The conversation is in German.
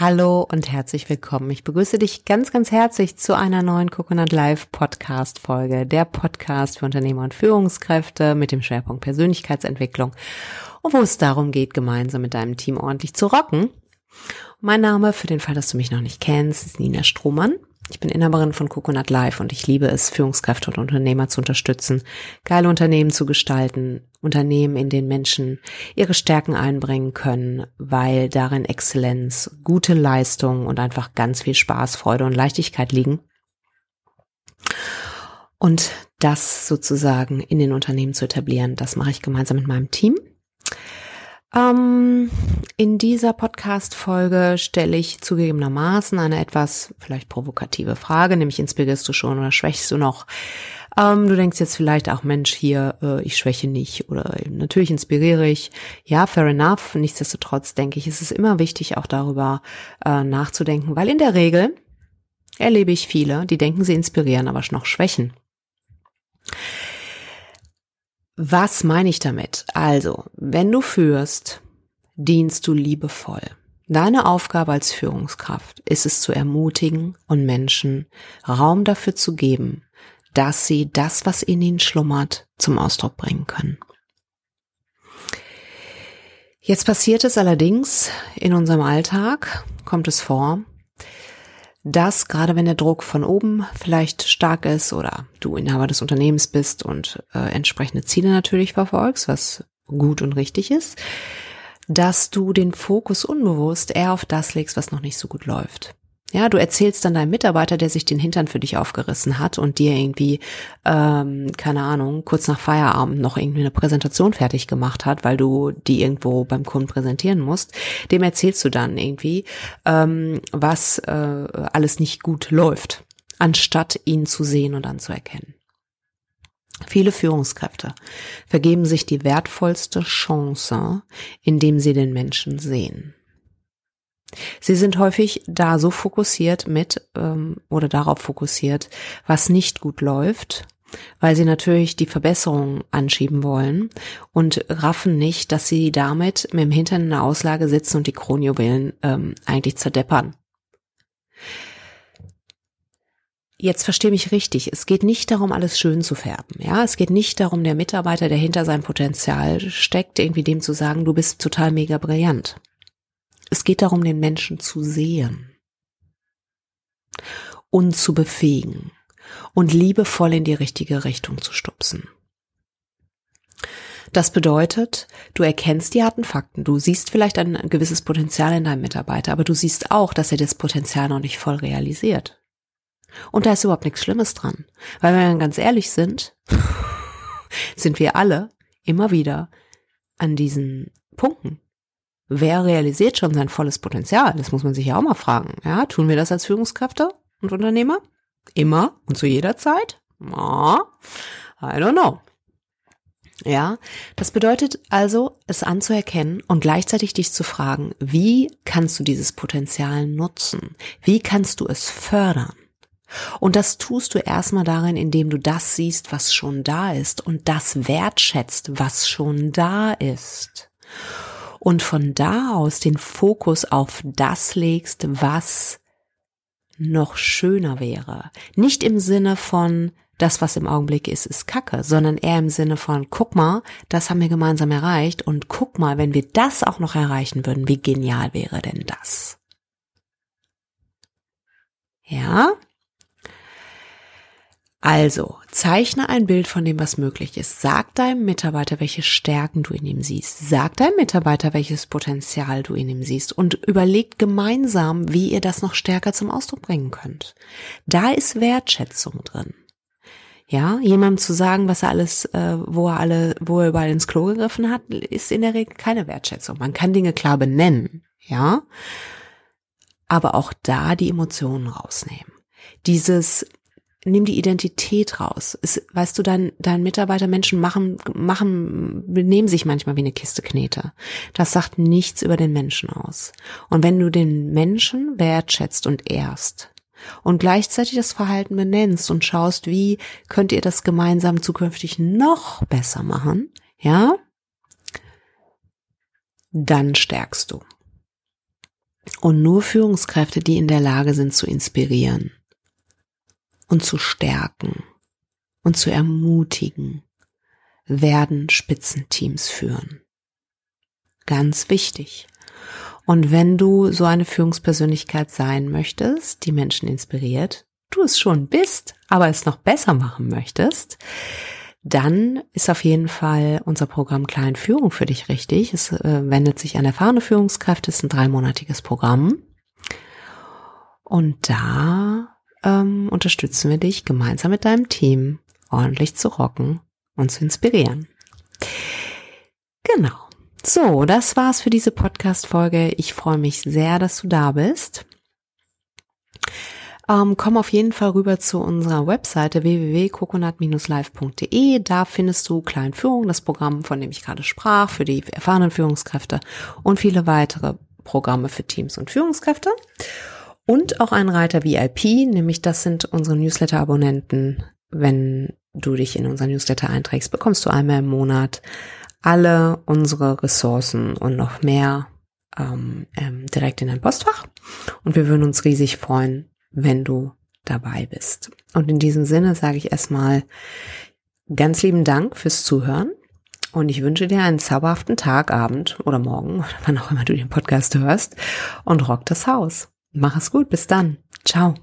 Hallo und herzlich willkommen. Ich begrüße dich ganz, ganz herzlich zu einer neuen Coconut Live Podcast Folge. Der Podcast für Unternehmer und Führungskräfte mit dem Schwerpunkt Persönlichkeitsentwicklung und wo es darum geht, gemeinsam mit deinem Team ordentlich zu rocken. Mein Name, für den Fall, dass du mich noch nicht kennst, ist Nina Strohmann. Ich bin Inhaberin von Coconut Live und ich liebe es, Führungskräfte und Unternehmer zu unterstützen, geile Unternehmen zu gestalten, Unternehmen, in denen Menschen ihre Stärken einbringen können, weil darin Exzellenz, gute Leistung und einfach ganz viel Spaß, Freude und Leichtigkeit liegen. Und das sozusagen in den Unternehmen zu etablieren, das mache ich gemeinsam mit meinem Team. Ähm, in dieser Podcast-Folge stelle ich zugegebenermaßen eine etwas vielleicht provokative Frage, nämlich inspirierst du schon oder schwächst du noch? Ähm, du denkst jetzt vielleicht auch, Mensch, hier, äh, ich schwäche nicht oder natürlich inspiriere ich. Ja, fair enough. Nichtsdestotrotz denke ich, ist es immer wichtig, auch darüber äh, nachzudenken, weil in der Regel erlebe ich viele, die denken, sie inspirieren, aber noch schwächen. Was meine ich damit? Also, wenn du führst, dienst du liebevoll. Deine Aufgabe als Führungskraft ist es zu ermutigen und Menschen Raum dafür zu geben, dass sie das, was in ihnen schlummert, zum Ausdruck bringen können. Jetzt passiert es allerdings in unserem Alltag, kommt es vor, dass gerade wenn der Druck von oben vielleicht stark ist oder du Inhaber des Unternehmens bist und äh, entsprechende Ziele natürlich verfolgst, was gut und richtig ist, dass du den Fokus unbewusst eher auf das legst, was noch nicht so gut läuft. Ja, du erzählst dann deinem Mitarbeiter, der sich den Hintern für dich aufgerissen hat und dir irgendwie, ähm, keine Ahnung, kurz nach Feierabend noch irgendwie eine Präsentation fertig gemacht hat, weil du die irgendwo beim Kunden präsentieren musst, dem erzählst du dann irgendwie, ähm, was äh, alles nicht gut läuft, anstatt ihn zu sehen und anzuerkennen. Viele Führungskräfte vergeben sich die wertvollste Chance, indem sie den Menschen sehen. Sie sind häufig da so fokussiert mit ähm, oder darauf fokussiert, was nicht gut läuft, weil sie natürlich die Verbesserung anschieben wollen und raffen nicht, dass sie damit mit dem Hintern in der Auslage sitzen und die Kronjuwelen ähm, eigentlich zerdeppern. Jetzt verstehe mich richtig. Es geht nicht darum, alles schön zu färben. Ja, es geht nicht darum, der Mitarbeiter, der hinter seinem Potenzial steckt, irgendwie dem zu sagen, du bist total mega brillant. Es geht darum, den Menschen zu sehen und zu befähigen und liebevoll in die richtige Richtung zu stupsen. Das bedeutet, du erkennst die harten Fakten. Du siehst vielleicht ein gewisses Potenzial in deinem Mitarbeiter, aber du siehst auch, dass er das Potenzial noch nicht voll realisiert. Und da ist überhaupt nichts Schlimmes dran. Weil wenn wir ganz ehrlich sind, sind wir alle immer wieder an diesen Punkten. Wer realisiert schon sein volles Potenzial? Das muss man sich ja auch mal fragen. Ja, tun wir das als Führungskräfte und Unternehmer? Immer und zu jeder Zeit? I don't know. Ja, das bedeutet also, es anzuerkennen und gleichzeitig dich zu fragen, wie kannst du dieses Potenzial nutzen? Wie kannst du es fördern? Und das tust du erstmal darin, indem du das siehst, was schon da ist und das wertschätzt, was schon da ist und von da aus den Fokus auf das legst, was noch schöner wäre. Nicht im Sinne von, das, was im Augenblick ist, ist Kacke, sondern eher im Sinne von, guck mal, das haben wir gemeinsam erreicht und guck mal, wenn wir das auch noch erreichen würden, wie genial wäre denn das? Ja? Also, zeichne ein Bild von dem, was möglich ist. Sag deinem Mitarbeiter, welche Stärken du in ihm siehst. Sag deinem Mitarbeiter, welches Potenzial du in ihm siehst und überlegt gemeinsam, wie ihr das noch stärker zum Ausdruck bringen könnt. Da ist Wertschätzung drin. Ja, jemandem zu sagen, was er alles, äh, wo er alle, wo er überall ins Klo gegriffen hat, ist in der Regel keine Wertschätzung. Man kann Dinge klar benennen, ja, aber auch da die Emotionen rausnehmen. Dieses nimm die Identität raus. Es, weißt du, dein, dein Mitarbeiter Menschen machen, machen, benehmen sich manchmal wie eine Kiste Knete. Das sagt nichts über den Menschen aus. Und wenn du den Menschen wertschätzt und ehrst und gleichzeitig das Verhalten benennst und schaust, wie könnt ihr das gemeinsam zukünftig noch besser machen, ja, dann stärkst du. Und nur Führungskräfte, die in der Lage sind zu inspirieren und zu stärken und zu ermutigen, werden Spitzenteams führen. Ganz wichtig. Und wenn du so eine Führungspersönlichkeit sein möchtest, die Menschen inspiriert, du es schon bist, aber es noch besser machen möchtest, dann ist auf jeden Fall unser Programm Kleinführung für dich richtig. Es äh, wendet sich an erfahrene Führungskräfte, es ist ein dreimonatiges Programm. Und da ähm, unterstützen wir dich gemeinsam mit deinem Team ordentlich zu rocken und zu inspirieren. Genau. So, das war's für diese Podcast-Folge. Ich freue mich sehr, dass du da bist. Ähm, komm auf jeden Fall rüber zu unserer Webseite www.coconut-live.de. Da findest du Kleinführung, das Programm, von dem ich gerade sprach, für die erfahrenen Führungskräfte und viele weitere Programme für Teams und Führungskräfte. Und auch einen Reiter VIP, nämlich das sind unsere Newsletter-Abonnenten. Wenn du dich in unser Newsletter einträgst, bekommst du einmal im Monat alle unsere Ressourcen und noch mehr ähm, ähm, direkt in dein Postfach. Und wir würden uns riesig freuen, wenn du dabei bist. Und in diesem Sinne sage ich erstmal ganz lieben Dank fürs Zuhören und ich wünsche dir einen zauberhaften Tag, Abend oder Morgen, wann auch immer du den Podcast hörst und rock das Haus. Mach es gut, bis dann. Ciao.